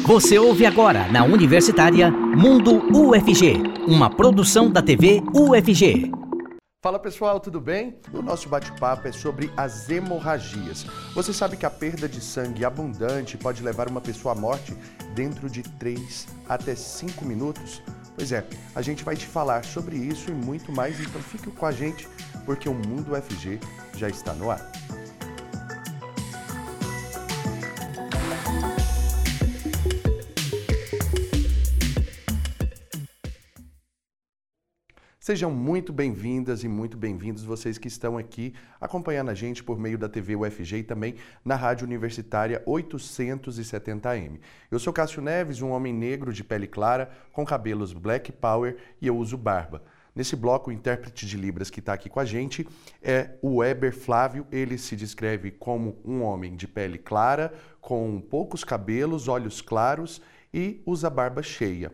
Você ouve agora na Universitária Mundo UFG, uma produção da TV UFG. Fala pessoal, tudo bem? O nosso bate-papo é sobre as hemorragias. Você sabe que a perda de sangue abundante pode levar uma pessoa à morte dentro de 3 até 5 minutos? Pois é, a gente vai te falar sobre isso e muito mais, então fique com a gente, porque o Mundo UFG já está no ar. Sejam muito bem-vindas e muito bem-vindos vocês que estão aqui acompanhando a gente por meio da TV UFG e também na Rádio Universitária 870M. Eu sou Cássio Neves, um homem negro de pele clara, com cabelos black power e eu uso barba. Nesse bloco, o intérprete de Libras que está aqui com a gente é o Weber Flávio. Ele se descreve como um homem de pele clara, com poucos cabelos, olhos claros e usa barba cheia.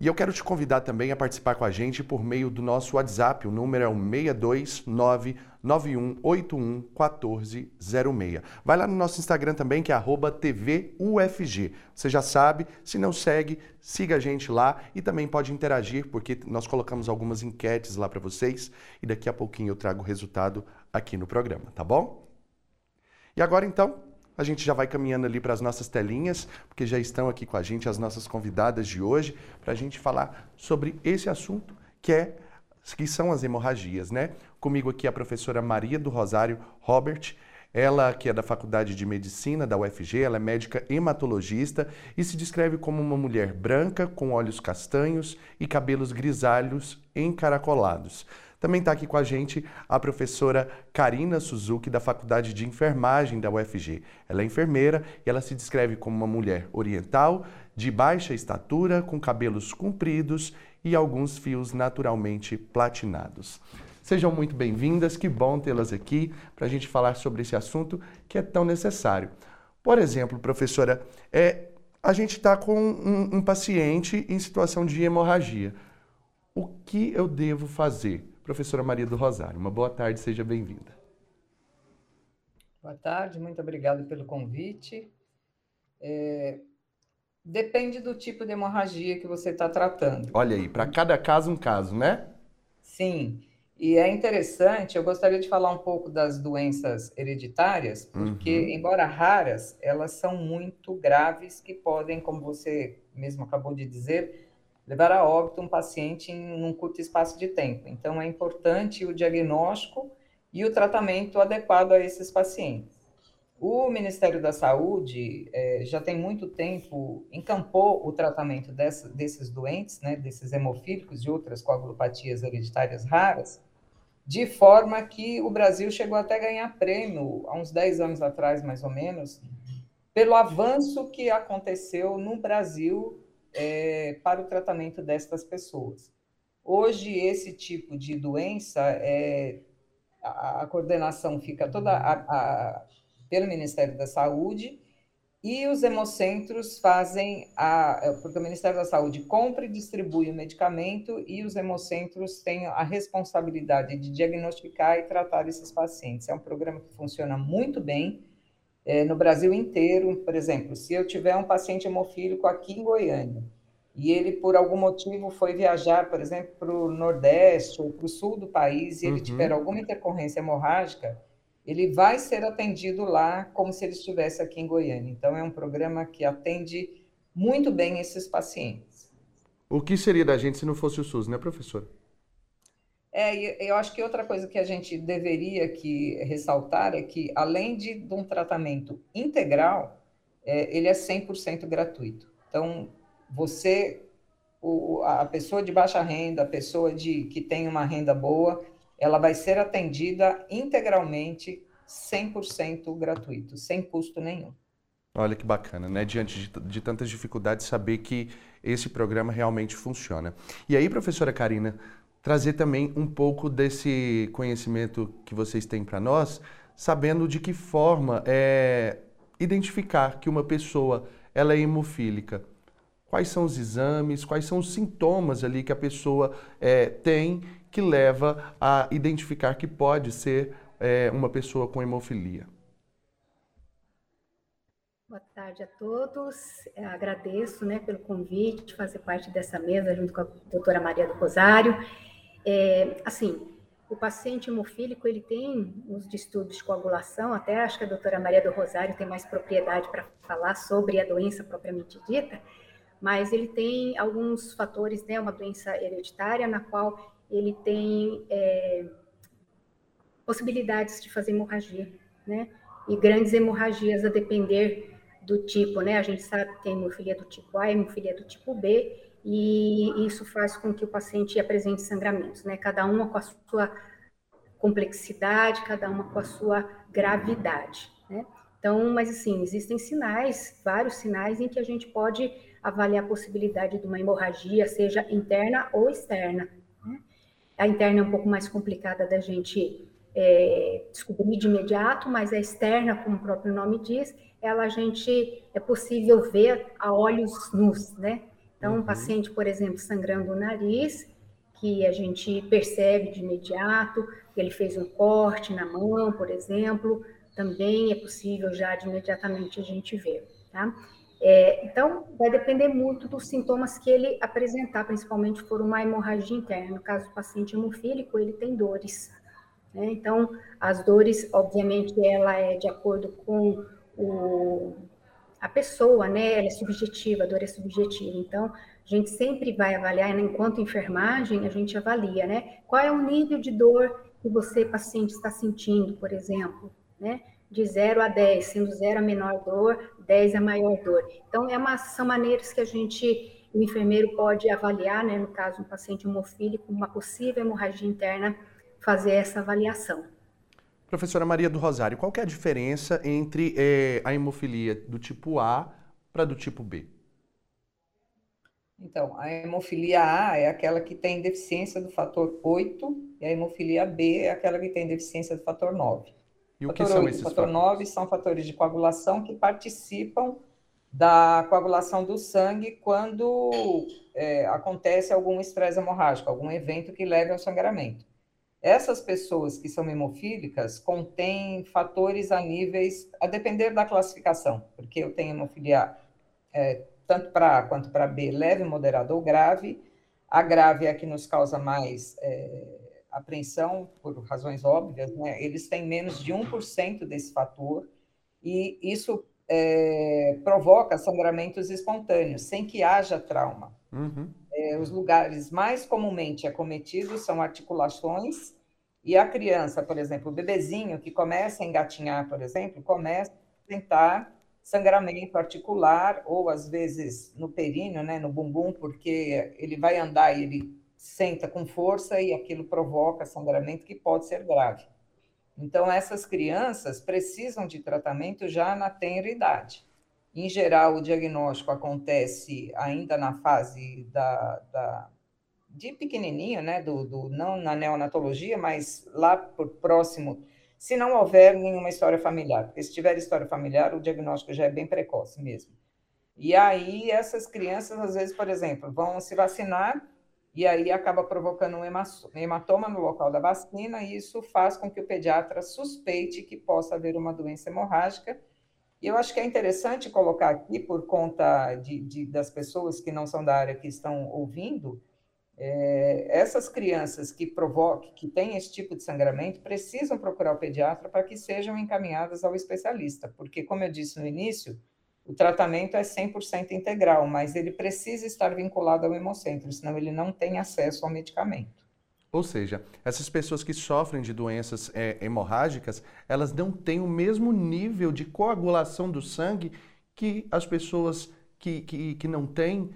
E eu quero te convidar também a participar com a gente por meio do nosso WhatsApp. O número é o 62991811406. Vai lá no nosso Instagram também, que é TVUFG. Você já sabe, se não segue, siga a gente lá e também pode interagir, porque nós colocamos algumas enquetes lá para vocês e daqui a pouquinho eu trago o resultado aqui no programa, tá bom? E agora então, a gente já vai caminhando ali para as nossas telinhas, porque já estão aqui com a gente as nossas convidadas de hoje, para a gente falar sobre esse assunto que é que são as hemorragias, né? Comigo aqui a professora Maria do Rosário Robert, ela que é da Faculdade de Medicina da UFG, ela é médica hematologista e se descreve como uma mulher branca com olhos castanhos e cabelos grisalhos encaracolados. Também está aqui com a gente a professora Karina Suzuki, da Faculdade de Enfermagem da UFG. Ela é enfermeira e ela se descreve como uma mulher oriental, de baixa estatura, com cabelos compridos e alguns fios naturalmente platinados. Sejam muito bem-vindas, que bom tê-las aqui para a gente falar sobre esse assunto que é tão necessário. Por exemplo, professora, é, a gente está com um, um paciente em situação de hemorragia. O que eu devo fazer? Professora Maria do Rosário. Uma boa tarde, seja bem-vinda. Boa tarde, muito obrigada pelo convite. É, depende do tipo de hemorragia que você está tratando. Olha aí, para cada caso um caso, né? Sim, e é interessante, eu gostaria de falar um pouco das doenças hereditárias, porque, uhum. embora raras, elas são muito graves que podem, como você mesmo acabou de dizer, levar a óbito um paciente em um curto espaço de tempo. Então, é importante o diagnóstico e o tratamento adequado a esses pacientes. O Ministério da Saúde é, já tem muito tempo encampou o tratamento dessa, desses doentes, né, desses hemofílicos e outras coagulopatias hereditárias raras, de forma que o Brasil chegou até a ganhar prêmio, há uns 10 anos atrás, mais ou menos, pelo avanço que aconteceu no Brasil é, para o tratamento destas pessoas. Hoje, esse tipo de doença, é, a, a coordenação fica toda a, a, pelo Ministério da Saúde e os hemocentros fazem a. Porque o Ministério da Saúde compra e distribui o medicamento e os hemocentros têm a responsabilidade de diagnosticar e tratar esses pacientes. É um programa que funciona muito bem é, no Brasil inteiro. Por exemplo, se eu tiver um paciente hemofílico aqui em Goiânia e ele, por algum motivo, foi viajar, por exemplo, para o Nordeste ou para o Sul do país e ele uhum. tiver alguma intercorrência hemorrágica, ele vai ser atendido lá como se ele estivesse aqui em Goiânia. Então, é um programa que atende muito bem esses pacientes. O que seria da gente se não fosse o SUS, né, professora? É, eu acho que outra coisa que a gente deveria que ressaltar é que, além de, de um tratamento integral, é, ele é 100% gratuito. Então, você, o, a pessoa de baixa renda, a pessoa de, que tem uma renda boa, ela vai ser atendida integralmente, 100% gratuito, sem custo nenhum. Olha que bacana, né? Diante de, de tantas dificuldades, saber que esse programa realmente funciona. E aí, professora Karina, trazer também um pouco desse conhecimento que vocês têm para nós, sabendo de que forma é, identificar que uma pessoa ela é hemofílica. Quais são os exames, quais são os sintomas ali que a pessoa é, tem que leva a identificar que pode ser é, uma pessoa com hemofilia? Boa tarde a todos. Eu agradeço né, pelo convite, fazer parte dessa mesa junto com a doutora Maria do Rosário. É, assim, o paciente hemofílico, ele tem os distúrbios de coagulação, até acho que a doutora Maria do Rosário tem mais propriedade para falar sobre a doença propriamente dita, mas ele tem alguns fatores, né, uma doença hereditária, na qual ele tem é, possibilidades de fazer hemorragia, né, e grandes hemorragias a depender do tipo, né? A gente sabe que tem hemofilia do tipo A hemofilia do tipo B, e isso faz com que o paciente apresente sangramentos, né? Cada uma com a sua complexidade, cada uma com a sua gravidade, né? Então, mas assim, existem sinais, vários sinais em que a gente pode avaliar a possibilidade de uma hemorragia, seja interna ou externa. Né? A interna é um pouco mais complicada da gente é, descobrir de imediato, mas a externa, como o próprio nome diz, ela a gente é possível ver a olhos nus, né? Então, um uhum. paciente, por exemplo, sangrando o nariz, que a gente percebe de imediato, ele fez um corte na mão, por exemplo, também é possível já de imediatamente a gente ver, tá? É, então, vai depender muito dos sintomas que ele apresentar, principalmente for uma hemorragia interna. No caso do paciente hemofílico, ele tem dores. Né? Então, as dores, obviamente, ela é de acordo com o, a pessoa, né? Ela é subjetiva, a dor é subjetiva. Então, a gente sempre vai avaliar, né? enquanto enfermagem, a gente avalia, né? Qual é o nível de dor que você, paciente, está sentindo, por exemplo, né? De 0 a 10, sendo 0 a menor dor, 10 a maior dor. Então, é uma, são maneiras que a gente, o enfermeiro pode avaliar, né? No caso, um paciente hemofílico, uma possível hemorragia interna, fazer essa avaliação. Professora Maria do Rosário, qual é a diferença entre é, a hemofilia do tipo A para do tipo B? Então, a hemofilia A é aquela que tem deficiência do fator 8 e a hemofilia B é aquela que tem deficiência do fator 9. E o que são 8, esses fator fatores? 9 são fatores de coagulação que participam da coagulação do sangue quando é, acontece algum estresse hemorrágico, algum evento que leve ao sangramento. Essas pessoas que são hemofílicas contêm fatores a níveis, a depender da classificação, porque eu tenho hemofilia é, tanto para A quanto para B, leve, moderado ou grave. A grave é a que nos causa mais é, apreensão, por razões óbvias, né? eles têm menos de 1% desse fator, e isso é, provoca sangramentos espontâneos, sem que haja trauma. Uhum. É, os lugares mais comumente acometidos são articulações, e a criança, por exemplo, o bebezinho que começa a engatinhar, por exemplo, começa a apresentar sangramento articular, ou às vezes no períneo, né, no bumbum, porque ele vai andar e ele senta com força e aquilo provoca sangramento que pode ser grave. Então, essas crianças precisam de tratamento já na tenra idade. Em geral, o diagnóstico acontece ainda na fase da, da de pequenininho, né, do, do, não na neonatologia, mas lá por próximo, se não houver nenhuma história familiar, porque se tiver história familiar, o diagnóstico já é bem precoce mesmo. E aí, essas crianças, às vezes, por exemplo, vão se vacinar e aí acaba provocando um hematoma no local da vacina, e isso faz com que o pediatra suspeite que possa haver uma doença hemorrágica e eu acho que é interessante colocar aqui, por conta de, de das pessoas que não são da área que estão ouvindo, é, essas crianças que provocam, que têm esse tipo de sangramento, precisam procurar o pediatra para que sejam encaminhadas ao especialista, porque, como eu disse no início, o tratamento é 100% integral, mas ele precisa estar vinculado ao hemocentro, senão ele não tem acesso ao medicamento. Ou seja, essas pessoas que sofrem de doenças é, hemorrágicas, elas não têm o mesmo nível de coagulação do sangue que as pessoas que, que, que não têm,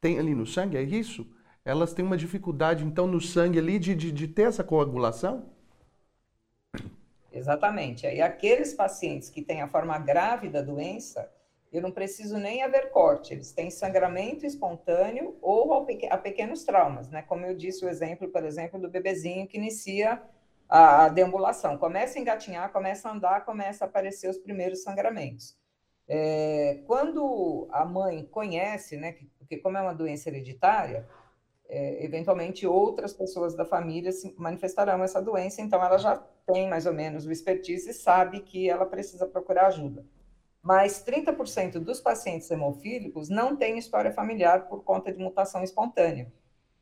têm ali no sangue, é isso? Elas têm uma dificuldade, então, no sangue ali de, de, de ter essa coagulação? Exatamente. Aí aqueles pacientes que têm a forma grave da doença, eu não preciso nem haver corte, eles têm sangramento espontâneo ou a pequenos traumas, né? Como eu disse o exemplo, por exemplo, do bebezinho que inicia a, deambulação, começa a engatinhar, começa a andar, começa a aparecer os primeiros sangramentos. É, quando a mãe conhece, né, porque como é uma doença hereditária, é, eventualmente outras pessoas da família manifestarão essa doença, então ela já tem mais ou menos o expertise e sabe que ela precisa procurar ajuda. Mas 30% dos pacientes hemofílicos não têm história familiar por conta de mutação espontânea.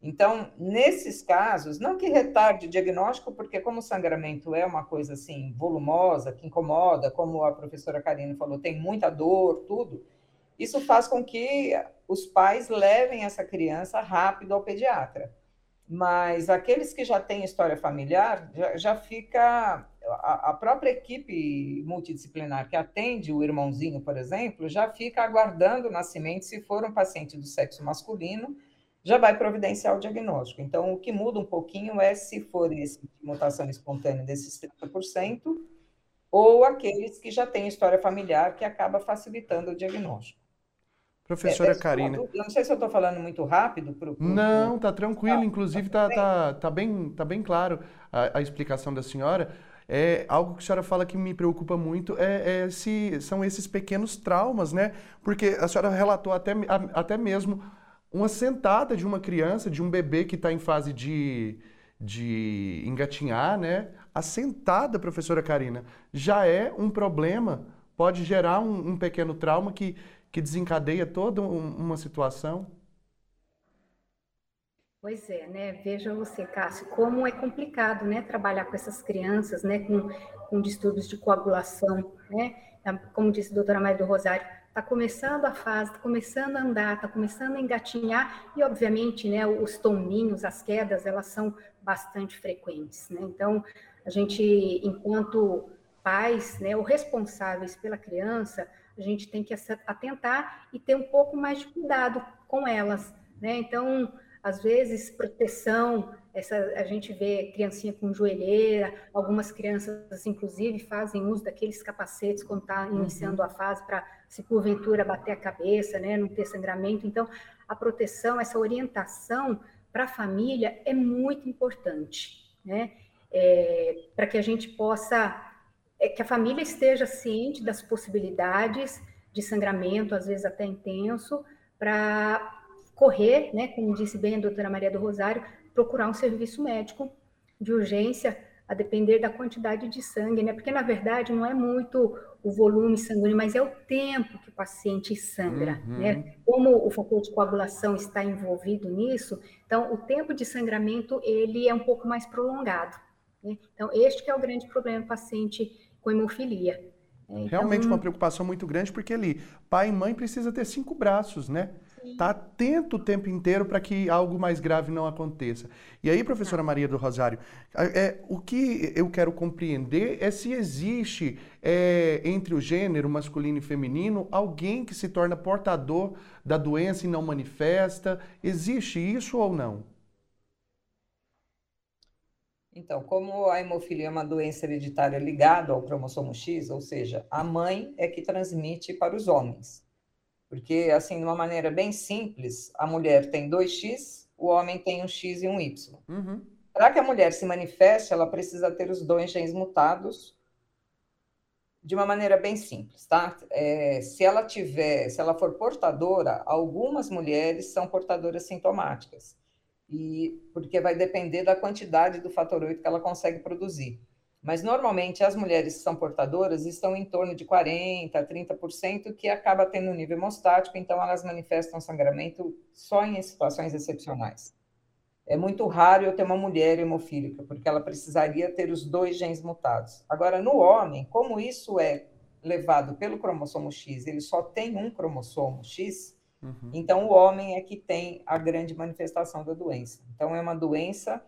Então, nesses casos, não que retarde o diagnóstico, porque como o sangramento é uma coisa assim volumosa, que incomoda, como a professora Karine falou, tem muita dor, tudo, isso faz com que os pais levem essa criança rápido ao pediatra. Mas aqueles que já têm história familiar, já, já fica. A, a, própria equipe multidisciplinar que atende o irmãozinho, por exemplo, já fica aguardando o nascimento. Se for um paciente do sexo masculino, já vai providenciar o diagnóstico. Então, o que muda um pouquinho é se for esse de mutação espontânea desses 30%, ou aqueles que já têm história familiar, que acaba facilitando o diagnóstico. Professora é, Karina. Eu não sei se eu estou falando muito rápido. Pro, pro, não, tá tranquilo. Inclusive, tá, tá, tá, bem, tá bem claro a, a, explicação da senhora. É, algo que a senhora fala que me preocupa muito é, é se, são esses pequenos traumas, né? Porque a senhora relatou até, até mesmo uma sentada de uma criança, de um bebê que está em fase de, de engatinhar, né? A sentada, professora Karina, já é um problema, pode gerar um, um pequeno trauma que que desencadeia toda uma situação? Pois é, né? Veja você, Cássio, como é complicado, né, trabalhar com essas crianças, né, com, com distúrbios de coagulação, né? Como disse a doutora Maria do Rosário, está começando a fase, está começando a andar, está começando a engatinhar, e obviamente, né, os toninhos, as quedas, elas são bastante frequentes, né? Então, a gente, enquanto pais, né, ou responsáveis pela criança, a gente tem que atentar e ter um pouco mais de cuidado com elas, né? Então, às vezes, proteção, essa, a gente vê criancinha com joelheira, algumas crianças, inclusive, fazem uso daqueles capacetes quando está uhum. iniciando a fase para, se porventura, bater a cabeça, né, não ter sangramento. Então, a proteção, essa orientação para a família é muito importante, né? É, para que a gente possa é que a família esteja ciente das possibilidades de sangramento, às vezes até intenso, para correr, né, como disse bem a doutora Maria do Rosário, procurar um serviço médico de urgência, a depender da quantidade de sangue, né? Porque na verdade não é muito o volume sanguíneo, mas é o tempo que o paciente sangra, uhum. né? Como o fator de coagulação está envolvido nisso, então o tempo de sangramento ele é um pouco mais prolongado. Né? Então este que é o grande problema do paciente com hemofilia. É, então, Realmente uma preocupação muito grande, porque ali, pai e mãe precisa ter cinco braços, né? Tá atento o tempo inteiro para que algo mais grave não aconteça. E aí, professora Maria do Rosário, é, o que eu quero compreender é se existe é, entre o gênero masculino e feminino alguém que se torna portador da doença e não manifesta. Existe isso ou não? Então, como a hemofilia é uma doença hereditária ligada ao cromossomo X, ou seja, a mãe é que transmite para os homens. Porque, assim, de uma maneira bem simples, a mulher tem 2X, o homem tem um X e um Y. Uhum. Para que a mulher se manifeste, ela precisa ter os dois genes mutados de uma maneira bem simples, tá? É, se ela tiver, se ela for portadora, algumas mulheres são portadoras sintomáticas e porque vai depender da quantidade do fator 8 que ela consegue produzir. Mas normalmente as mulheres que são portadoras estão em torno de 40, 30%, que acaba tendo um nível hemostático, então elas manifestam sangramento só em situações excepcionais. É muito raro eu ter uma mulher hemofílica, porque ela precisaria ter os dois genes mutados. Agora, no homem, como isso é levado pelo cromossomo X, ele só tem um cromossomo X, Uhum. Então, o homem é que tem a grande manifestação da doença. Então, é uma doença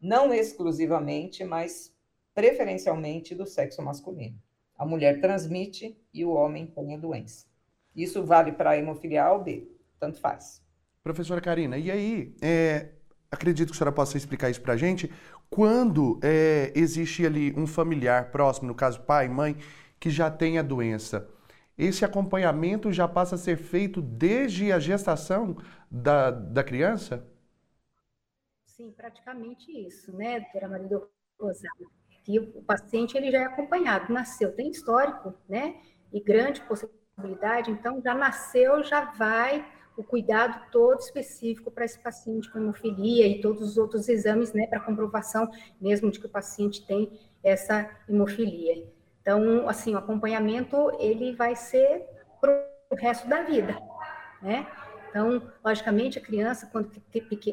não exclusivamente, mas preferencialmente do sexo masculino. A mulher transmite e o homem tem a doença. Isso vale para a hemofilia A ou B, tanto faz. Professora Karina, e aí, é, acredito que a senhora possa explicar isso para a gente, quando é, existe ali um familiar próximo, no caso pai, mãe, que já tem a doença, esse acompanhamento já passa a ser feito desde a gestação da, da criança? Sim, praticamente isso, né, doutora Maria do Rosário? Que o paciente ele já é acompanhado, nasceu, tem histórico, né, e grande possibilidade, então já nasceu, já vai o cuidado todo específico para esse paciente com hemofilia e todos os outros exames, né, para comprovação mesmo de que o paciente tem essa hemofilia. Então, assim, o acompanhamento ele vai ser para o resto da vida, né? Então, logicamente, a criança, quando,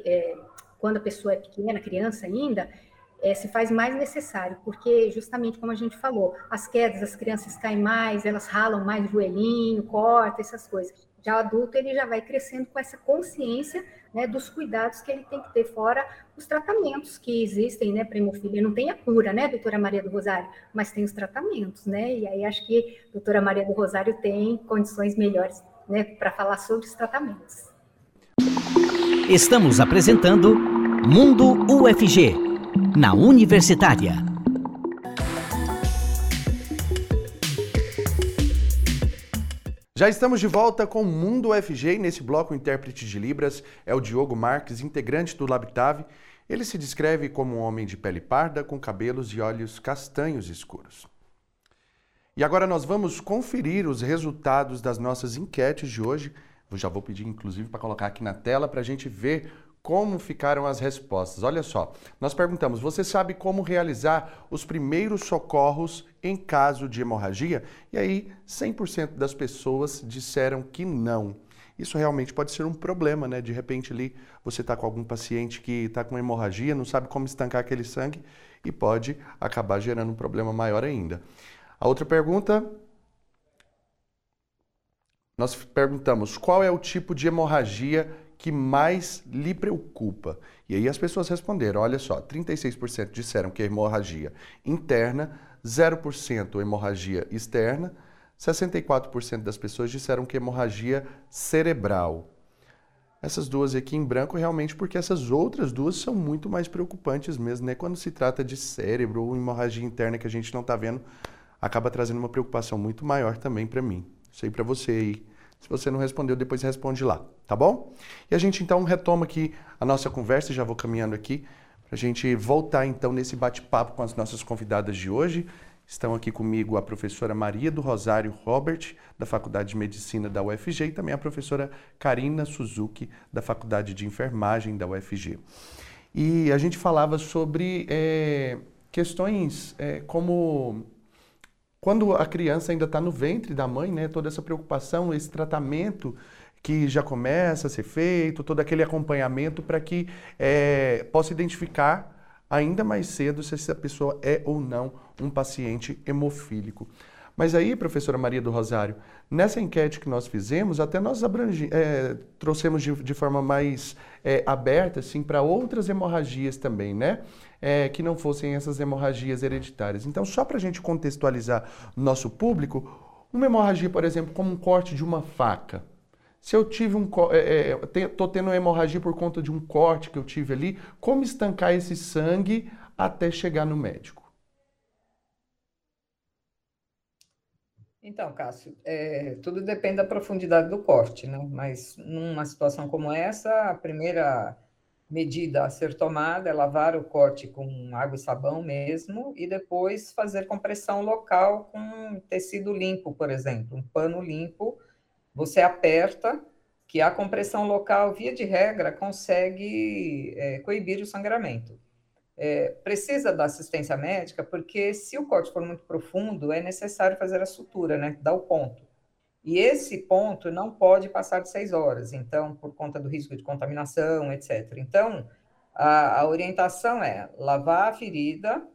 é, quando a pessoa é pequena, criança ainda, é, se faz mais necessário, porque justamente como a gente falou, as quedas, as crianças caem mais, elas ralam mais joelhinho, corta, essas coisas. Já o adulto, ele já vai crescendo com essa consciência né, dos cuidados que ele tem que ter, fora os tratamentos que existem, né, hemofilia. Não tem a cura, né, doutora Maria do Rosário, mas tem os tratamentos, né, e aí acho que a doutora Maria do Rosário tem condições melhores, né, para falar sobre os tratamentos. Estamos apresentando Mundo UFG, na Universitária. Já estamos de volta com o Mundo UFG e nesse bloco o intérprete de Libras é o Diogo Marques, integrante do Labitave. Ele se descreve como um homem de pele parda com cabelos e olhos castanhos escuros. E agora nós vamos conferir os resultados das nossas enquetes de hoje. Eu já vou pedir, inclusive, para colocar aqui na tela para a gente ver como ficaram as respostas. Olha só, nós perguntamos: você sabe como realizar os primeiros socorros em caso de hemorragia? E aí, 100% das pessoas disseram que não. Isso realmente pode ser um problema, né? De repente ali você está com algum paciente que está com hemorragia, não sabe como estancar aquele sangue e pode acabar gerando um problema maior ainda. A outra pergunta nós perguntamos qual é o tipo de hemorragia que mais lhe preocupa? E aí as pessoas responderam: olha só, 36% disseram que é hemorragia interna, 0% hemorragia externa, 64% das pessoas disseram que é hemorragia cerebral. Essas duas aqui em branco realmente porque essas outras duas são muito mais preocupantes mesmo, né? Quando se trata de cérebro ou hemorragia interna que a gente não está vendo, acaba trazendo uma preocupação muito maior também para mim. Sei para você aí se você não respondeu, depois responde lá, tá bom? E a gente então retoma aqui a nossa conversa, já vou caminhando aqui, para a gente voltar então nesse bate-papo com as nossas convidadas de hoje. Estão aqui comigo a professora Maria do Rosário Robert, da Faculdade de Medicina da UFG, e também a professora Karina Suzuki, da Faculdade de Enfermagem da UFG. E a gente falava sobre é, questões é, como quando a criança ainda está no ventre da mãe, né, toda essa preocupação, esse tratamento que já começa a ser feito, todo aquele acompanhamento para que é, possa identificar ainda mais cedo se essa pessoa é ou não um paciente hemofílico. Mas aí, professora Maria do Rosário, nessa enquete que nós fizemos, até nós abrangi, é, trouxemos de, de, forma mais é, aberta assim, para outras hemorragias também, né? é, que não fossem essas hemorragias hereditárias. Então, só para a gente contextualizar nosso público, uma hemorragia, por exemplo, como um corte de uma faca. Se eu tive um, estou tendo uma hemorragia por conta de um corte que eu tive ali, como estancar esse sangue até chegar no médico? Então, Cássio, é, tudo depende da profundidade do corte, né? Mas numa situação como essa, a primeira medida a ser tomada é lavar o corte com água e sabão mesmo, e depois fazer compressão local com tecido limpo, por exemplo, um pano limpo. Você aperta, que a compressão local, via de regra, consegue é, coibir o sangramento. É, precisa da assistência médica, porque se o corte for muito profundo, é necessário fazer a sutura, né? Dar o ponto. E esse ponto não pode passar de seis horas, então, por conta do risco de contaminação, etc. Então, a, a orientação é lavar a ferida,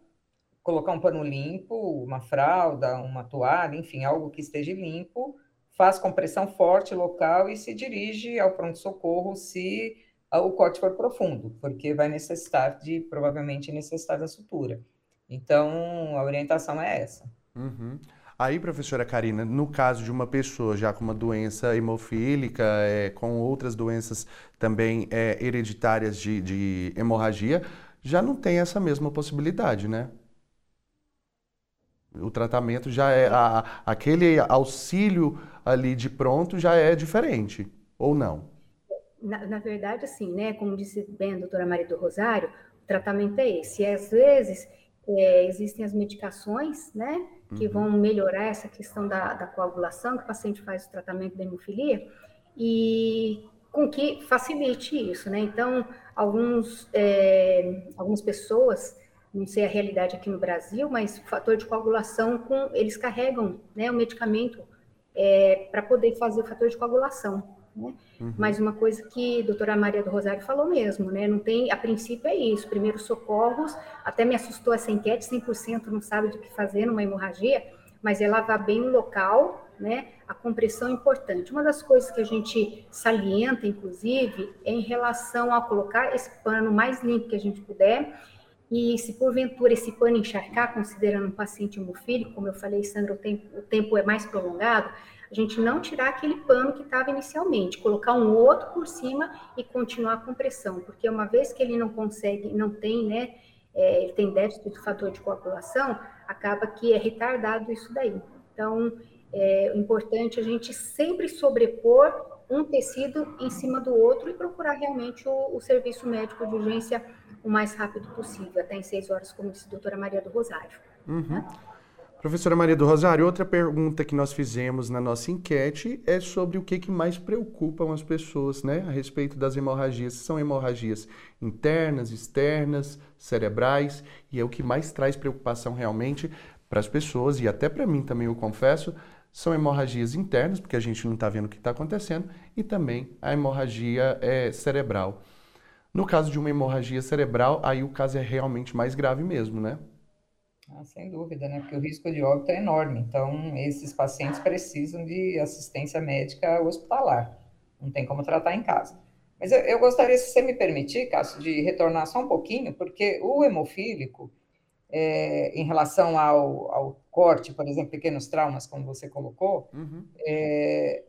colocar um pano limpo, uma fralda, uma toalha, enfim, algo que esteja limpo, faz compressão forte local e se dirige ao pronto-socorro se o corte for profundo, porque vai necessitar de, provavelmente, necessitar da sutura. Então, a orientação é essa. Uhum. Aí, professora Karina, no caso de uma pessoa já com uma doença hemofílica, é, com outras doenças também é, hereditárias de, de hemorragia, já não tem essa mesma possibilidade, né? O tratamento já é. A, aquele auxílio ali de pronto já é diferente, ou não? Na, na, verdade, assim, né? Como disse bem a doutora Maria do Rosário, o tratamento é esse. E às vezes é, existem as medicações, né? que uhum. vão melhorar essa questão da, da, coagulação, que o paciente faz o tratamento da hemofilia, e com que facilite isso, né? Então, alguns, é, algumas pessoas não sei a realidade aqui no Brasil, mas fator de coagulação, com, eles carregam né, o medicamento é, para poder fazer o fator de coagulação. Né? Uhum. Mas uma coisa que a doutora Maria do Rosário falou mesmo, né? Não tem, a princípio é isso, primeiros socorros, até me assustou essa enquete, 100% não sabe do que fazer numa hemorragia, mas é lavar bem o local, né? A compressão é importante. Uma das coisas que a gente salienta, inclusive, é em relação a colocar esse pano mais limpo que a gente puder, e se porventura esse pano encharcar, considerando um paciente hemofílico, como eu falei, Sandra, o tempo, o tempo é mais prolongado, a gente não tirar aquele pano que estava inicialmente, colocar um outro por cima e continuar a compressão, porque uma vez que ele não consegue, não tem, né, é, ele tem déficit do fator de coagulação, acaba que é retardado isso daí. Então, é importante a gente sempre sobrepor um tecido em cima do outro e procurar realmente o, o serviço médico de urgência o mais rápido possível, até em seis horas, como disse a doutora Maria do Rosário. Uhum. Né? Professora Maria do Rosário, outra pergunta que nós fizemos na nossa enquete é sobre o que, que mais preocupam as pessoas, né, a respeito das hemorragias. São hemorragias internas, externas, cerebrais, e é o que mais traz preocupação realmente para as pessoas, e até para mim também, eu confesso, são hemorragias internas, porque a gente não está vendo o que está acontecendo, e também a hemorragia é, cerebral. No caso de uma hemorragia cerebral, aí o caso é realmente mais grave mesmo, né? Ah, sem dúvida, né? Porque o risco de óbito é enorme. Então, esses pacientes precisam de assistência médica hospitalar. Não tem como tratar em casa. Mas eu, eu gostaria, se você me permitir, Cássio, de retornar só um pouquinho, porque o hemofílico, é, em relação ao, ao, corte, por exemplo, pequenos traumas, como você colocou, uhum. é,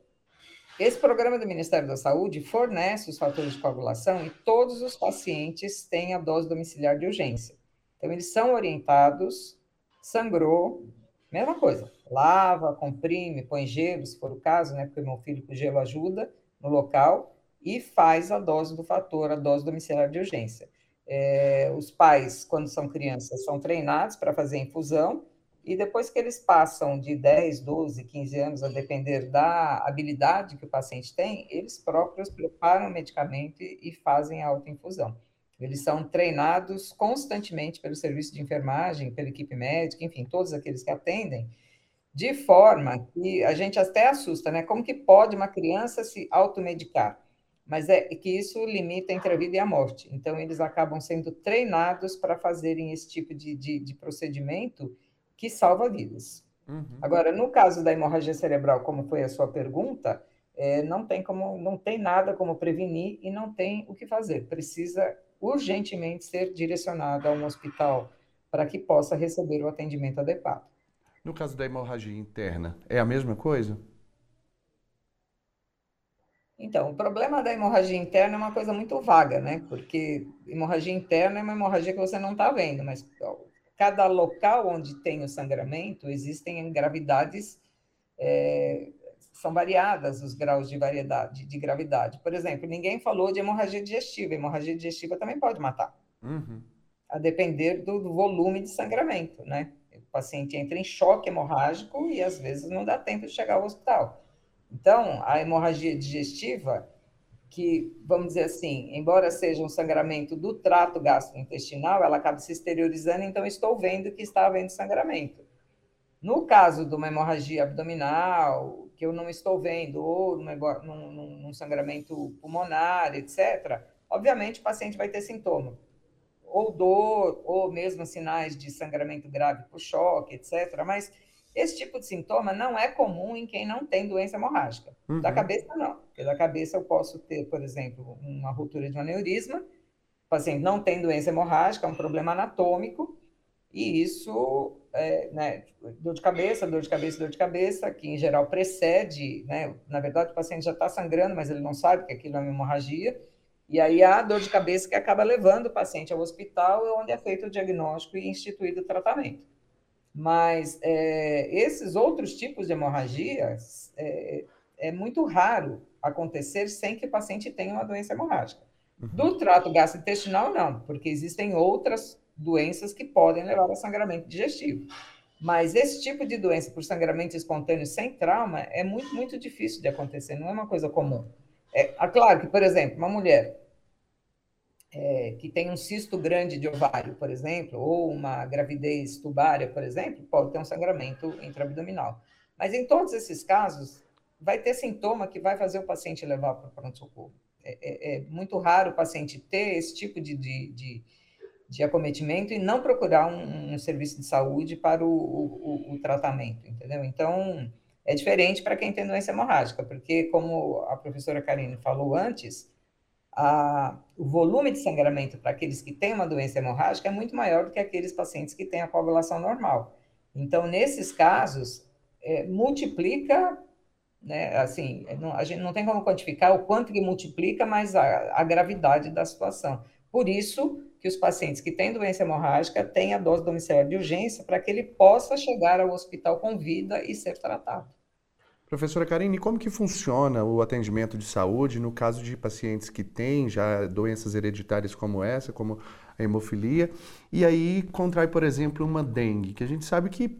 esse programa do Ministério da Saúde fornece os fatores de coagulação e todos os pacientes têm a dose domiciliar de urgência. Então, eles são orientados, sangrou, mesma coisa, lava, comprime, põe gelo, se for o caso, né, porque o hemofílico gelo ajuda no local, e faz a dose do fator, a dose domiciliar de urgência. É, os pais, quando são crianças, são treinados para fazer infusão, e depois que eles passam de 10, 12, 15 anos, a depender da habilidade que o paciente tem, eles próprios preparam o medicamento e fazem a autoinfusão. Eles são treinados constantemente pelo serviço de enfermagem, pela equipe médica, enfim, todos aqueles que atendem, de forma que a gente até assusta, né? Como que pode uma criança se automedicar? Mas é que isso limita entre a vida e a morte. Então, eles acabam sendo treinados para fazerem esse tipo de, de, de procedimento que salva vidas. Uhum. Agora, no caso da hemorragia cerebral, como foi a sua pergunta, é, não tem como, não tem nada como prevenir e não tem o que fazer. Precisa urgentemente ser direcionado a um hospital para que possa receber o atendimento adequado. No caso da hemorragia interna, é a mesma coisa? Então, o problema da hemorragia interna é uma coisa muito vaga, né? Porque hemorragia interna é uma hemorragia que você não está vendo, mas cada local onde tem o sangramento existem gravidades é, são variadas os graus de variedade de gravidade. Por exemplo, ninguém falou de hemorragia digestiva. Hemorragia digestiva também pode matar, uhum. a depender do, do, volume de sangramento, né? O paciente entra em choque hemorrágico e às vezes não dá tempo de chegar ao hospital. Então, a hemorragia digestiva, que vamos dizer assim, embora seja um sangramento do trato gastrointestinal, ela acaba se exteriorizando, então estou vendo que está havendo sangramento. No caso de uma hemorragia abdominal, que eu não estou vendo, ou num, num, num sangramento pulmonar, etc., obviamente o paciente vai ter sintoma, ou dor, ou mesmo sinais de sangramento grave por choque, etc. Mas esse tipo de sintoma não é comum em quem não tem doença hemorrágica. Uhum. Da cabeça, não. Porque da cabeça eu posso ter, por exemplo, uma ruptura de um aneurisma, o paciente não tem doença hemorrágica, é um problema anatômico, e isso, é, né, dor de cabeça, dor de cabeça, dor de cabeça, que em geral precede, né, na verdade o paciente já está sangrando, mas ele não sabe que aquilo é uma hemorragia, e aí há dor de cabeça que acaba levando o paciente ao hospital, onde é feito o diagnóstico e instituído o tratamento. Mas é, esses outros tipos de hemorragias é, é, muito raro acontecer sem que o paciente tenha uma doença hemorrágica. Uhum. Do trato gastrointestinal, não, porque existem outras doenças que podem levar a sangramento digestivo. Mas esse tipo de doença por sangramento espontâneo sem trauma é muito, muito difícil de acontecer, não é uma coisa comum. É, é claro que, por exemplo, uma mulher é, que tem um cisto grande de ovário, por exemplo, ou uma gravidez tubária, por exemplo, pode ter um sangramento intraabdominal. Mas em todos esses casos, vai ter sintoma que vai fazer o paciente levar para o pronto-socorro. É, é, é, muito raro o paciente ter esse tipo de, de, de, de acometimento e não procurar um, um, serviço de saúde para o, o, o tratamento, entendeu? Então, é diferente para quem tem doença hemorrágica, porque, como a professora Karine falou antes, a, o volume de sangramento para aqueles que têm uma doença hemorrágica é muito maior do que aqueles pacientes que têm a coagulação normal. Então, nesses casos, é, multiplica, né, assim, não, a gente não tem como quantificar o quanto que multiplica, mas a, a gravidade da situação. Por isso que os pacientes que têm doença hemorrágica têm a dose domiciliar de urgência para que ele possa chegar ao hospital com vida e ser tratado. Professora Karine, como que funciona o atendimento de saúde no caso de pacientes que têm já doenças hereditárias como essa, como a hemofilia, e aí contrai, por exemplo, uma dengue, que a gente sabe que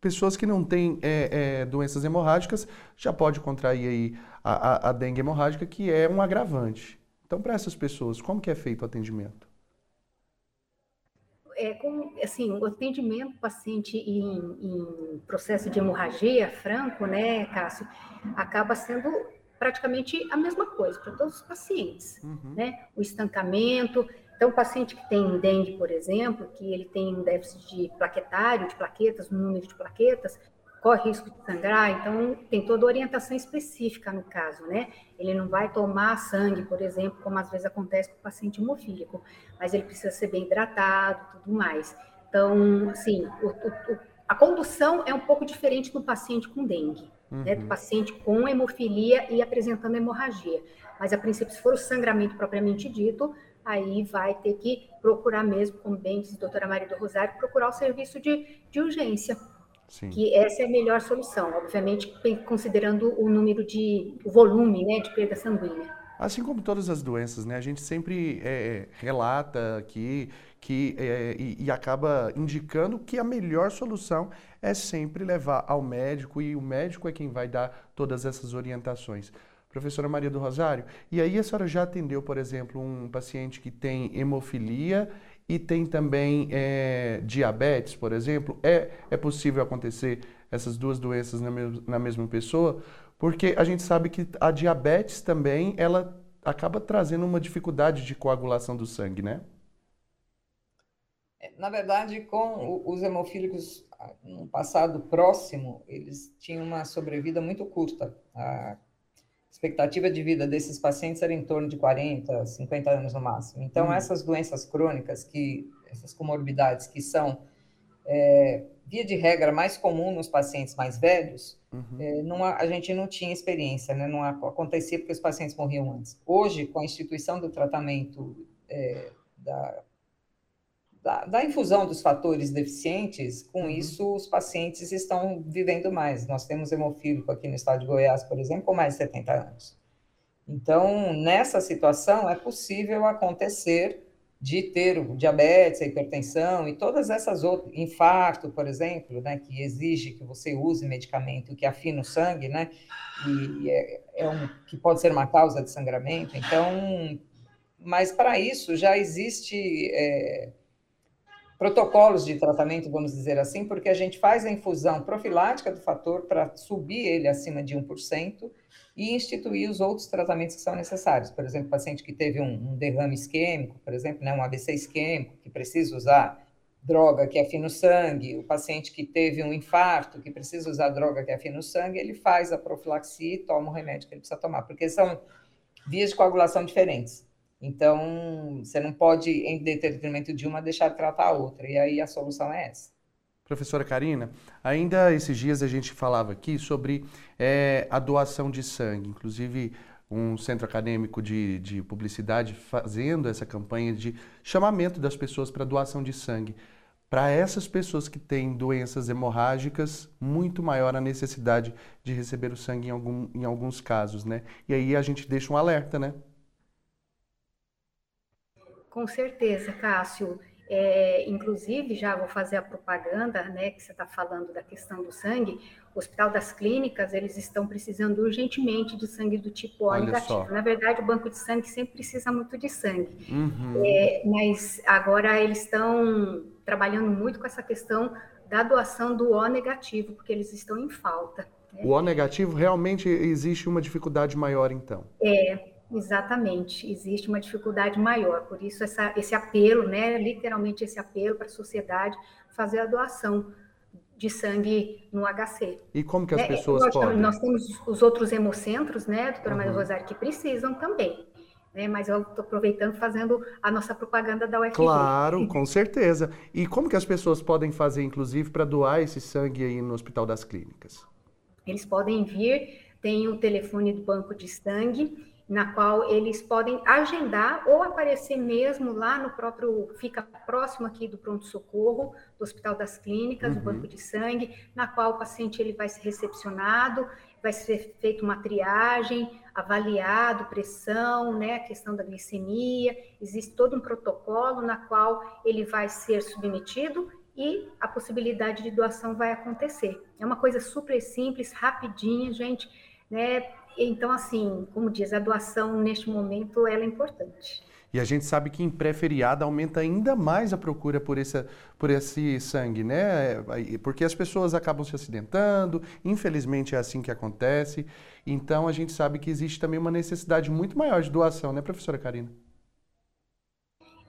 pessoas que não têm é, é, doenças hemorrágicas já pode contrair aí a, a, a dengue hemorrágica, que é um agravante. Então, para essas pessoas, como que é feito o atendimento? É, com, assim, o atendimento paciente em, em, processo de hemorragia franco, né, Cássio, acaba sendo praticamente a mesma coisa para todos os pacientes, uhum. né? O estancamento. Então, o paciente que tem dengue, por exemplo, que ele tem um déficit de plaquetário, de plaquetas, um número de plaquetas, corre risco de sangrar, então tem toda orientação específica no caso, né? Ele não vai tomar sangue, por exemplo, como às vezes acontece com o paciente hemofílico, mas ele precisa ser bem hidratado, tudo mais. Então, assim, o, o, a condução é um pouco diferente do paciente com dengue, uhum. né? Do uhum. paciente com hemofilia e apresentando hemorragia. Mas, a princípio, se for o sangramento propriamente dito, aí vai ter que procurar mesmo, como bem disse a doutora Maria do Rosário, procurar o serviço de, de urgência, Sim. que essa é a melhor solução, obviamente considerando o número de, o volume né, de perda sanguínea. Assim como todas as doenças, né? A gente sempre é, relata aqui que, é, e, e, acaba indicando que a melhor solução é sempre levar ao médico e o médico é quem vai dar todas essas orientações. Professora Maria do Rosário, e aí a senhora já atendeu, por exemplo, um paciente que tem hemofilia e tem também é, diabetes, por exemplo. É, é possível acontecer essas duas doenças na, me na mesma pessoa, porque a gente sabe que a diabetes também ela acaba trazendo uma dificuldade de coagulação do sangue, né? É, na verdade, com os hemofílicos no passado próximo, eles tinham uma sobrevida muito curta. A expectativa de vida desses pacientes era em torno de 40, 50 anos no máximo. Então, hum. essas doenças crônicas, que essas comorbidades que são, é, via de regra, mais comum nos pacientes mais velhos, uhum. é, não, a gente não tinha experiência, né? não acontecia porque os pacientes morriam antes. Hoje, com a instituição do tratamento é, da da, da, infusão dos fatores deficientes, com uhum. isso os pacientes estão vivendo mais. Nós temos hemofílico aqui no estado de Goiás, por exemplo, com mais de 70 anos. Então, nessa situação, é possível acontecer de ter diabetes, hipertensão e todas essas outras, infarto, por exemplo, né, que exige que você use medicamento que afina o sangue, né, e é, é um, que pode ser uma causa de sangramento. Então, mas para isso já existe é, protocolos de tratamento, vamos dizer assim, porque a gente faz a infusão profilática do fator para subir ele acima de 1% e instituir os outros tratamentos que são necessários. Por exemplo, paciente que teve um, um derrame isquêmico, por exemplo, né, um AVC isquêmico, que precisa usar droga que afina o sangue, o paciente que teve um infarto, que precisa usar droga que afina o sangue, ele faz a profilaxia e toma o remédio que ele precisa tomar, porque são vias de coagulação diferentes. Então, você não pode, em detrimento de uma, deixar de tratar a outra. E aí a solução é essa. Professora Karina, ainda esses dias a gente falava aqui sobre é, a doação de sangue, inclusive um centro acadêmico de, de publicidade fazendo essa campanha de chamamento das pessoas para doação de sangue. Para essas pessoas que têm doenças hemorrágicas, muito maior a necessidade de receber o sangue em, algum, em alguns casos, né? E aí a gente deixa um alerta, né? Com certeza, Cássio. É, inclusive, já vou fazer a propaganda, né, que você está falando da questão do sangue. O Hospital das Clínicas, eles estão precisando urgentemente de sangue do tipo O negativo. Na verdade, o banco de sangue sempre precisa muito de sangue. Uhum. É, mas agora eles estão trabalhando muito com essa questão da doação do O negativo, porque eles estão em falta. Né? O O negativo realmente existe uma dificuldade maior, então? É, Exatamente, existe uma dificuldade maior, por isso essa, esse apelo, né, literalmente esse apelo para a sociedade fazer a doação de sangue no HC. E como que as é, pessoas nós, podem? Nós temos os outros hemocentros, né, doutora uhum. Maria Rosário, que precisam também. Né, mas eu estou aproveitando fazendo a nossa propaganda da UFG. Claro, com certeza. E como que as pessoas podem fazer, inclusive, para doar esse sangue aí no Hospital das Clínicas? Eles podem vir, tem o telefone do banco de sangue, na qual eles podem agendar ou aparecer mesmo lá no próprio, fica próximo aqui do pronto-socorro, do Hospital das Clínicas, uhum. do banco de sangue, na qual o paciente ele vai ser recepcionado, vai ser feita uma triagem, avaliado pressão, né, a questão da glicemia, existe todo um protocolo na qual ele vai ser submetido e a possibilidade de doação vai acontecer. É uma coisa super simples, rapidinha, gente, né? Então, assim, como diz, a doação neste momento ela é importante. E a gente sabe que em pré-feriado aumenta ainda mais a procura por, esse, por esse sangue, né? Porque as pessoas acabam se acidentando, infelizmente é assim que acontece. Então a gente sabe que existe também uma necessidade muito maior de doação, né, professora Karina?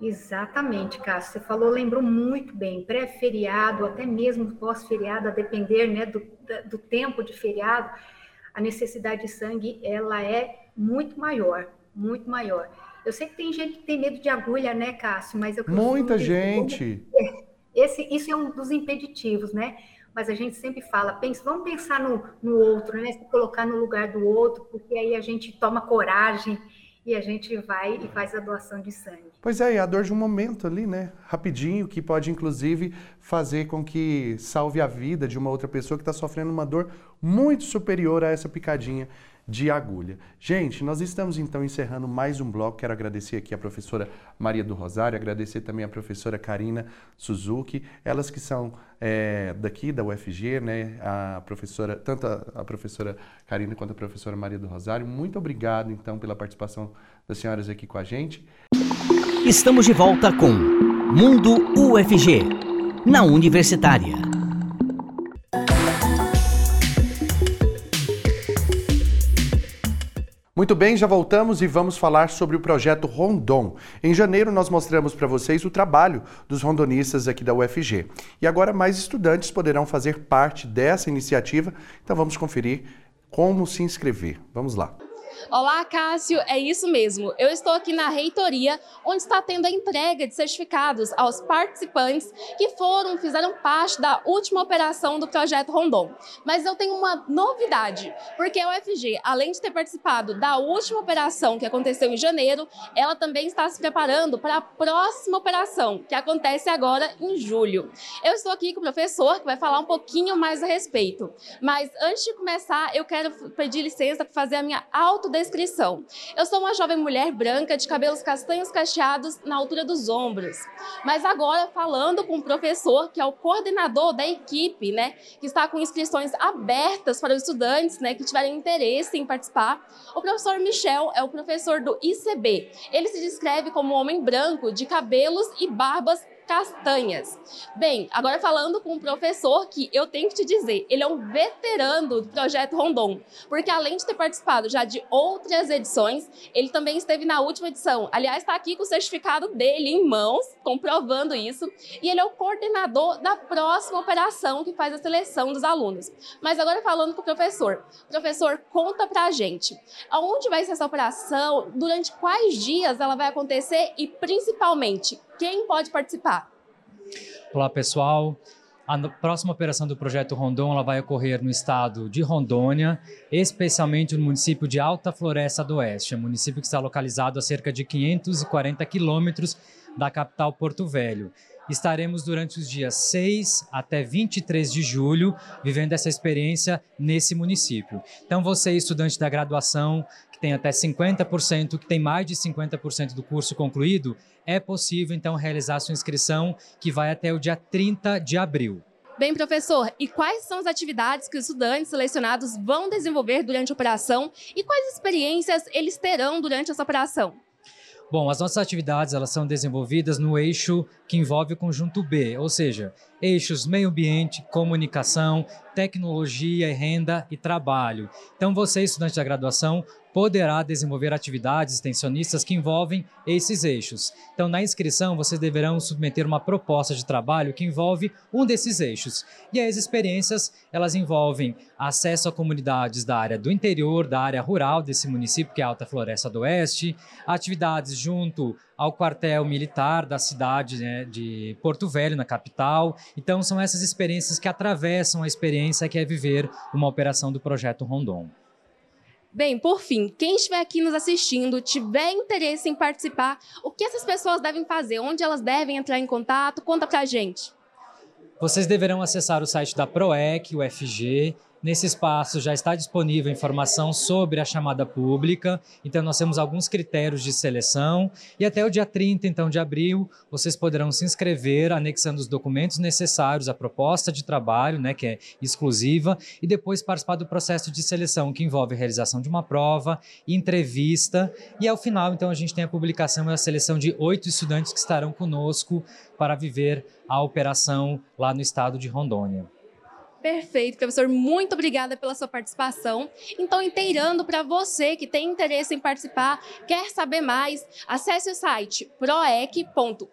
Exatamente, Cássio. Você falou, lembrou muito bem. Pré-feriado, até mesmo pós-feriado, a depender né, do, do tempo de feriado a necessidade de sangue ela é muito maior, muito maior. Eu sei que tem gente que tem medo de agulha, né, Cássio? Mas eu muita gente. É, esse, isso é um dos impeditivos, né? Mas a gente sempre fala, pensa, vamos pensar no, no outro, né? Se colocar no lugar do outro, porque aí a gente toma coragem e a gente vai e faz a doação de sangue. Pois é, e a dor de um momento ali, né? Rapidinho, que pode inclusive fazer com que salve a vida de uma outra pessoa que está sofrendo uma dor muito superior a essa picadinha de agulha. Gente, nós estamos então encerrando mais um bloco. Quero agradecer aqui a professora Maria do Rosário, agradecer também a professora Karina Suzuki, elas que são é, daqui da UFG, né? A professora, tanto a, a, professora Karina quanto a professora Maria do Rosário. Muito obrigado então pela participação das senhoras aqui com a gente. Estamos de volta com Mundo UFG, na Universitária. Muito bem, já voltamos e vamos falar sobre o projeto Rondon. Em janeiro nós mostramos para vocês o trabalho dos rondonistas aqui da UFG. E agora mais estudantes poderão fazer parte dessa iniciativa. Então vamos conferir como se inscrever. Vamos lá. Olá, Cássio, é isso mesmo. Eu estou aqui na reitoria, onde está tendo a entrega de certificados aos participantes que foram, fizeram parte da última operação do projeto Rondon. Mas eu tenho uma novidade, porque a UFG, além de ter participado da última operação que aconteceu em janeiro, ela também está se preparando para a próxima operação, que acontece agora em julho. Eu estou aqui com o professor, que vai falar um pouquinho mais a respeito. Mas antes de começar, eu quero pedir licença para fazer a minha auto autodescrição. Eu sou uma jovem mulher branca de cabelos castanhos cacheados na altura dos ombros. Mas agora falando com o professor, que é o coordenador da equipe, né, que está com inscrições abertas para os estudantes, né, que tiverem interesse em participar. O professor Michel é o professor do ICB. Ele se descreve como um homem branco de cabelos e barbas castanhas. Bem, agora falando com um professor que eu tenho que te dizer, ele é um veterano do projeto Rondon, porque além de ter participado já de outras edições, ele também esteve na última edição. Aliás, está aqui com o certificado dele em mãos, comprovando isso, e ele é o coordenador da próxima operação que faz a seleção dos alunos. Mas agora falando com o professor, professor, conta pra gente, aonde vai ser essa operação, durante quais dias ela vai acontecer e principalmente quem pode participar? Olá, pessoal. A próxima operação do projeto Rondon ela vai ocorrer no estado de Rondônia, especialmente no município de Alta Floresta do Oeste, um município que está localizado a cerca de 540 quilômetros da capital Porto Velho. estaremos durante os dias 6 até 23 de julho vivendo essa experiência nesse município. Então, você, estudante da graduação, que tem até 50%, que tem mais de 50% do curso concluído, é possível então realizar sua inscrição, que vai até o dia 30 de abril. Bem, professor, e quais são as atividades que os estudantes selecionados vão desenvolver durante a operação e quais experiências eles terão durante essa operação? Bom, as nossas atividades elas são desenvolvidas no eixo que envolve o conjunto B, ou seja, eixos meio ambiente, comunicação, tecnologia, renda e trabalho. Então, você, estudante da graduação, poderá desenvolver atividades extensionistas que envolvem esses eixos. Então, na inscrição, vocês deverão submeter uma proposta de trabalho que envolve um desses eixos. E as experiências, elas envolvem acesso a comunidades da área do interior, da área rural desse município, que é a Alta Floresta do Oeste, atividades junto ao quartel militar da cidade né, de Porto Velho, na capital. Então, são essas experiências que atravessam a experiência que é viver uma operação do Projeto Rondon. Bem, por fim, quem estiver aqui nos assistindo, tiver interesse em participar, o que essas pessoas devem fazer? Onde elas devem entrar em contato? Conta pra gente. Vocês deverão acessar o site da PROEC, o FG, Nesse espaço já está disponível informação sobre a chamada pública, então nós temos alguns critérios de seleção e até o dia 30 então, de abril vocês poderão se inscrever anexando os documentos necessários à proposta de trabalho, né, que é exclusiva, e depois participar do processo de seleção que envolve a realização de uma prova, entrevista e ao final então a gente tem a publicação e a seleção de oito estudantes que estarão conosco para viver a operação lá no estado de Rondônia. Perfeito, professor. Muito obrigada pela sua participação. Então, inteirando para você que tem interesse em participar, quer saber mais, acesse o site proec.ufg.br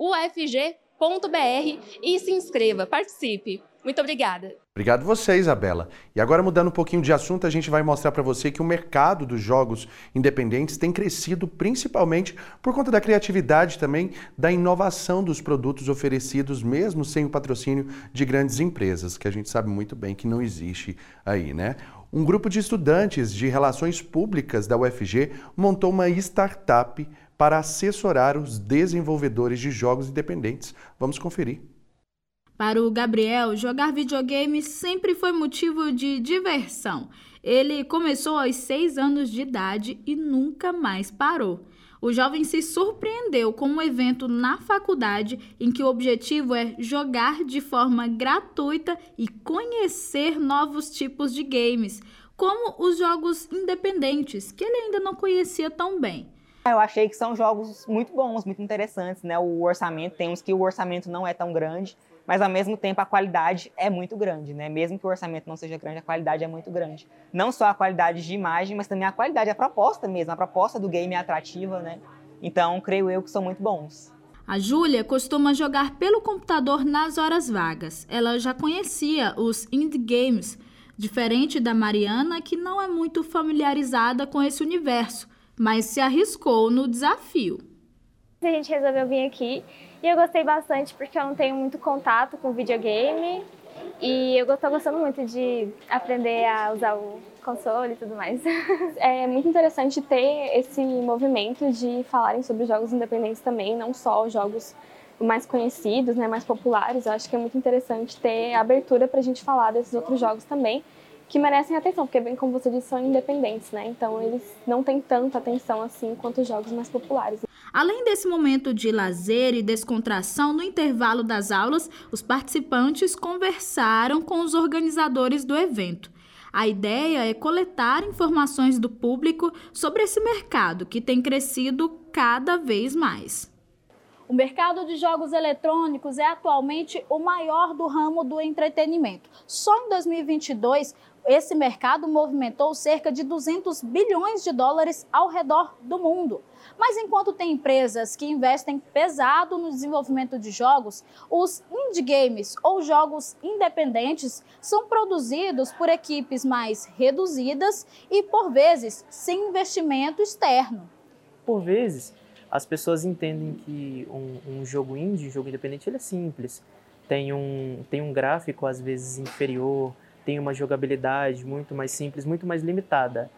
e se inscreva, participe. Muito obrigada. Obrigado você, Isabela. E agora mudando um pouquinho de assunto, a gente vai mostrar para você que o mercado dos jogos independentes tem crescido principalmente por conta da criatividade também, da inovação dos produtos oferecidos mesmo sem o patrocínio de grandes empresas, que a gente sabe muito bem que não existe aí, né? Um grupo de estudantes de relações públicas da UFG montou uma startup para assessorar os desenvolvedores de jogos independentes. Vamos conferir. Para o Gabriel, jogar videogame sempre foi motivo de diversão. Ele começou aos seis anos de idade e nunca mais parou. O jovem se surpreendeu com um evento na faculdade em que o objetivo é jogar de forma gratuita e conhecer novos tipos de games, como os jogos independentes, que ele ainda não conhecia tão bem. Eu achei que são jogos muito bons, muito interessantes, né? O orçamento, tem uns que o orçamento não é tão grande, mas ao mesmo tempo a qualidade é muito grande, né? Mesmo que o orçamento não seja grande, a qualidade é muito grande. Não só a qualidade de imagem, mas também a qualidade, a proposta mesmo, a proposta do game é atrativa, né? Então, creio eu que são muito bons. A Júlia costuma jogar pelo computador nas horas vagas. Ela já conhecia os indie games, diferente da Mariana, que não é muito familiarizada com esse universo, mas se arriscou no desafio. A gente resolveu vir aqui e eu gostei bastante porque eu não tenho muito contato com videogame e eu estou gostando muito de aprender a usar o console e tudo mais. É muito interessante ter esse movimento de falarem sobre jogos independentes também, não só os jogos mais conhecidos, né, mais populares. Eu acho que é muito interessante ter abertura para a gente falar desses outros jogos também, que merecem atenção, porque bem como você disse, são independentes, né? Então eles não têm tanta atenção assim quanto os jogos mais populares. Além desse momento de lazer e descontração, no intervalo das aulas, os participantes conversaram com os organizadores do evento. A ideia é coletar informações do público sobre esse mercado que tem crescido cada vez mais. O mercado de jogos eletrônicos é atualmente o maior do ramo do entretenimento. Só em 2022, esse mercado movimentou cerca de 200 bilhões de dólares ao redor do mundo. Mas enquanto tem empresas que investem pesado no desenvolvimento de jogos, os indie games ou jogos independentes são produzidos por equipes mais reduzidas e, por vezes, sem investimento externo. Por vezes, as pessoas entendem que um, um jogo indie, um jogo independente, ele é simples. Tem um, tem um gráfico, às vezes, inferior, tem uma jogabilidade muito mais simples, muito mais limitada.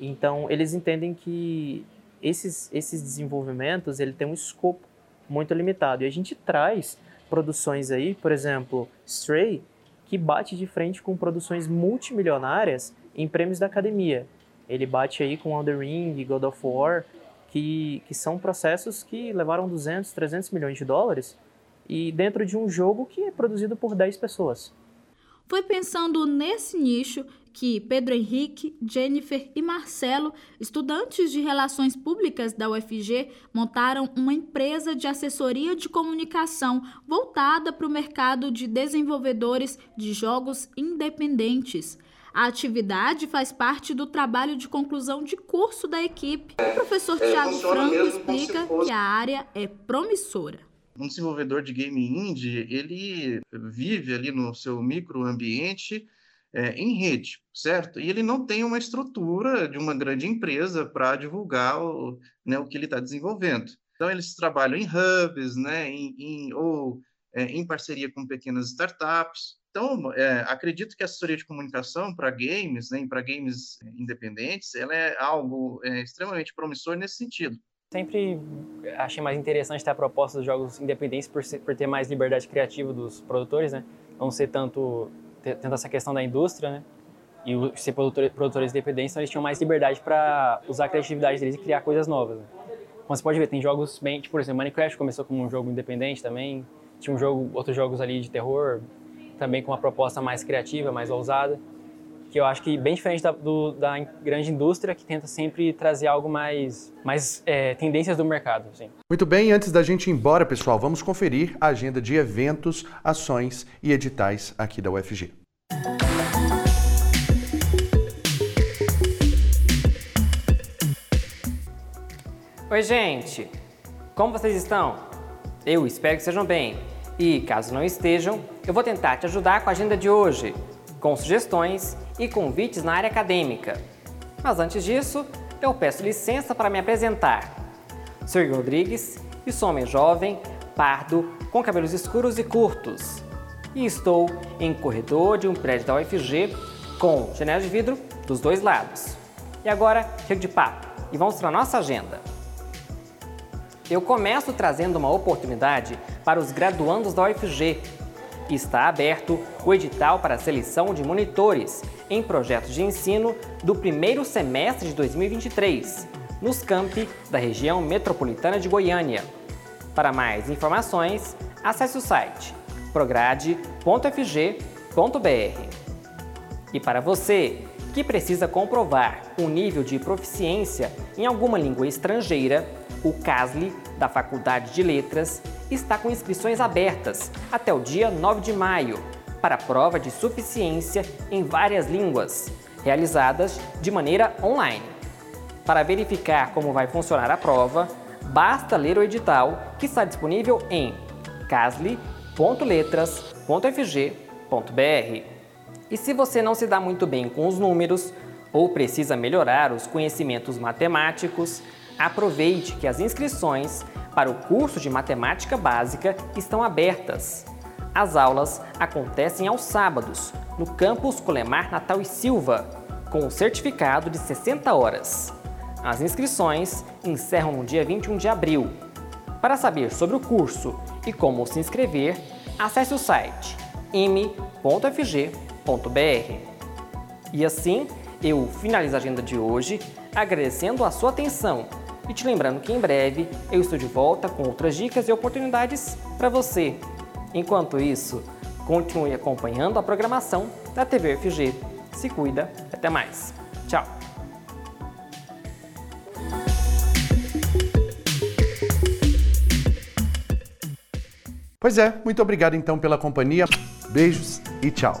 Então, eles entendem que esses, esses desenvolvimentos ele tem um escopo muito limitado. E a gente traz produções aí, por exemplo, Stray, que bate de frente com produções multimilionárias em prêmios da academia. Ele bate aí com Elden Ring, God of War, que, que são processos que levaram 200, 300 milhões de dólares e dentro de um jogo que é produzido por 10 pessoas. Foi pensando nesse nicho que Pedro Henrique, Jennifer e Marcelo, estudantes de Relações Públicas da UFG, montaram uma empresa de assessoria de comunicação voltada para o mercado de desenvolvedores de jogos independentes. A atividade faz parte do trabalho de conclusão de curso da equipe. O professor é, Tiago Franco explica que a área é promissora. Um desenvolvedor de game indie, ele vive ali no seu microambiente é, em rede, certo? E ele não tem uma estrutura de uma grande empresa para divulgar o, né, o que ele está desenvolvendo. Então, eles trabalham em hubs, né, em, em ou é, em parceria com pequenas startups. Então, é, acredito que a assessoria de comunicação para games, né, para games independentes, ela é algo é, extremamente promissor nesse sentido. Sempre achei mais interessante ter a proposta dos jogos independentes por, ser, por ter mais liberdade criativa dos produtores, né? Não ser tanto tendo essa questão da indústria, né? E ser produtor, produtores independentes, então eles tinham mais liberdade para usar a criatividade deles e criar coisas novas. Né? Como você pode ver, tem jogos bem, tipo, por exemplo, Minecraft começou como um jogo independente também, tinha um jogo, outros jogos ali de terror, também com uma proposta mais criativa, mais ousada, que eu acho que bem diferente da, do, da grande indústria que tenta sempre trazer algo mais, mais é, tendências do mercado. Assim. Muito bem, antes da gente ir embora, pessoal, vamos conferir a agenda de eventos, ações e editais aqui da UFG. Oi, gente! Como vocês estão? Eu espero que estejam bem. E caso não estejam, eu vou tentar te ajudar com a agenda de hoje, com sugestões e convites na área acadêmica. Mas antes disso, eu peço licença para me apresentar. Sou Igor Rodrigues e sou homem jovem, pardo, com cabelos escuros e curtos. E estou em corredor de um prédio da UFG com janela de vidro dos dois lados. E agora, chego de papo e vamos para a nossa agenda. Eu começo trazendo uma oportunidade para os graduandos da UFG. Está aberto o edital para a seleção de monitores em projetos de ensino do primeiro semestre de 2023, nos campi da região metropolitana de Goiânia. Para mais informações, acesse o site prograde.fg.br. E para você que precisa comprovar um nível de proficiência em alguma língua estrangeira, o CASLE, da Faculdade de Letras, está com inscrições abertas até o dia 9 de maio para a prova de suficiência em várias línguas, realizadas de maneira online. Para verificar como vai funcionar a prova, basta ler o edital que está disponível em casle.letras.fg.br. E se você não se dá muito bem com os números ou precisa melhorar os conhecimentos matemáticos, Aproveite que as inscrições para o curso de Matemática Básica estão abertas. As aulas acontecem aos sábados, no campus Colemar Natal e Silva, com o um certificado de 60 horas. As inscrições encerram no dia 21 de abril. Para saber sobre o curso e como se inscrever, acesse o site m.fg.br. E assim, eu finalizo a agenda de hoje agradecendo a sua atenção e te lembrando que em breve eu estou de volta com outras dicas e oportunidades para você. Enquanto isso, continue acompanhando a programação da TV UFG. Se cuida, até mais. Tchau! Pois é, muito obrigado então pela companhia. Beijos e tchau.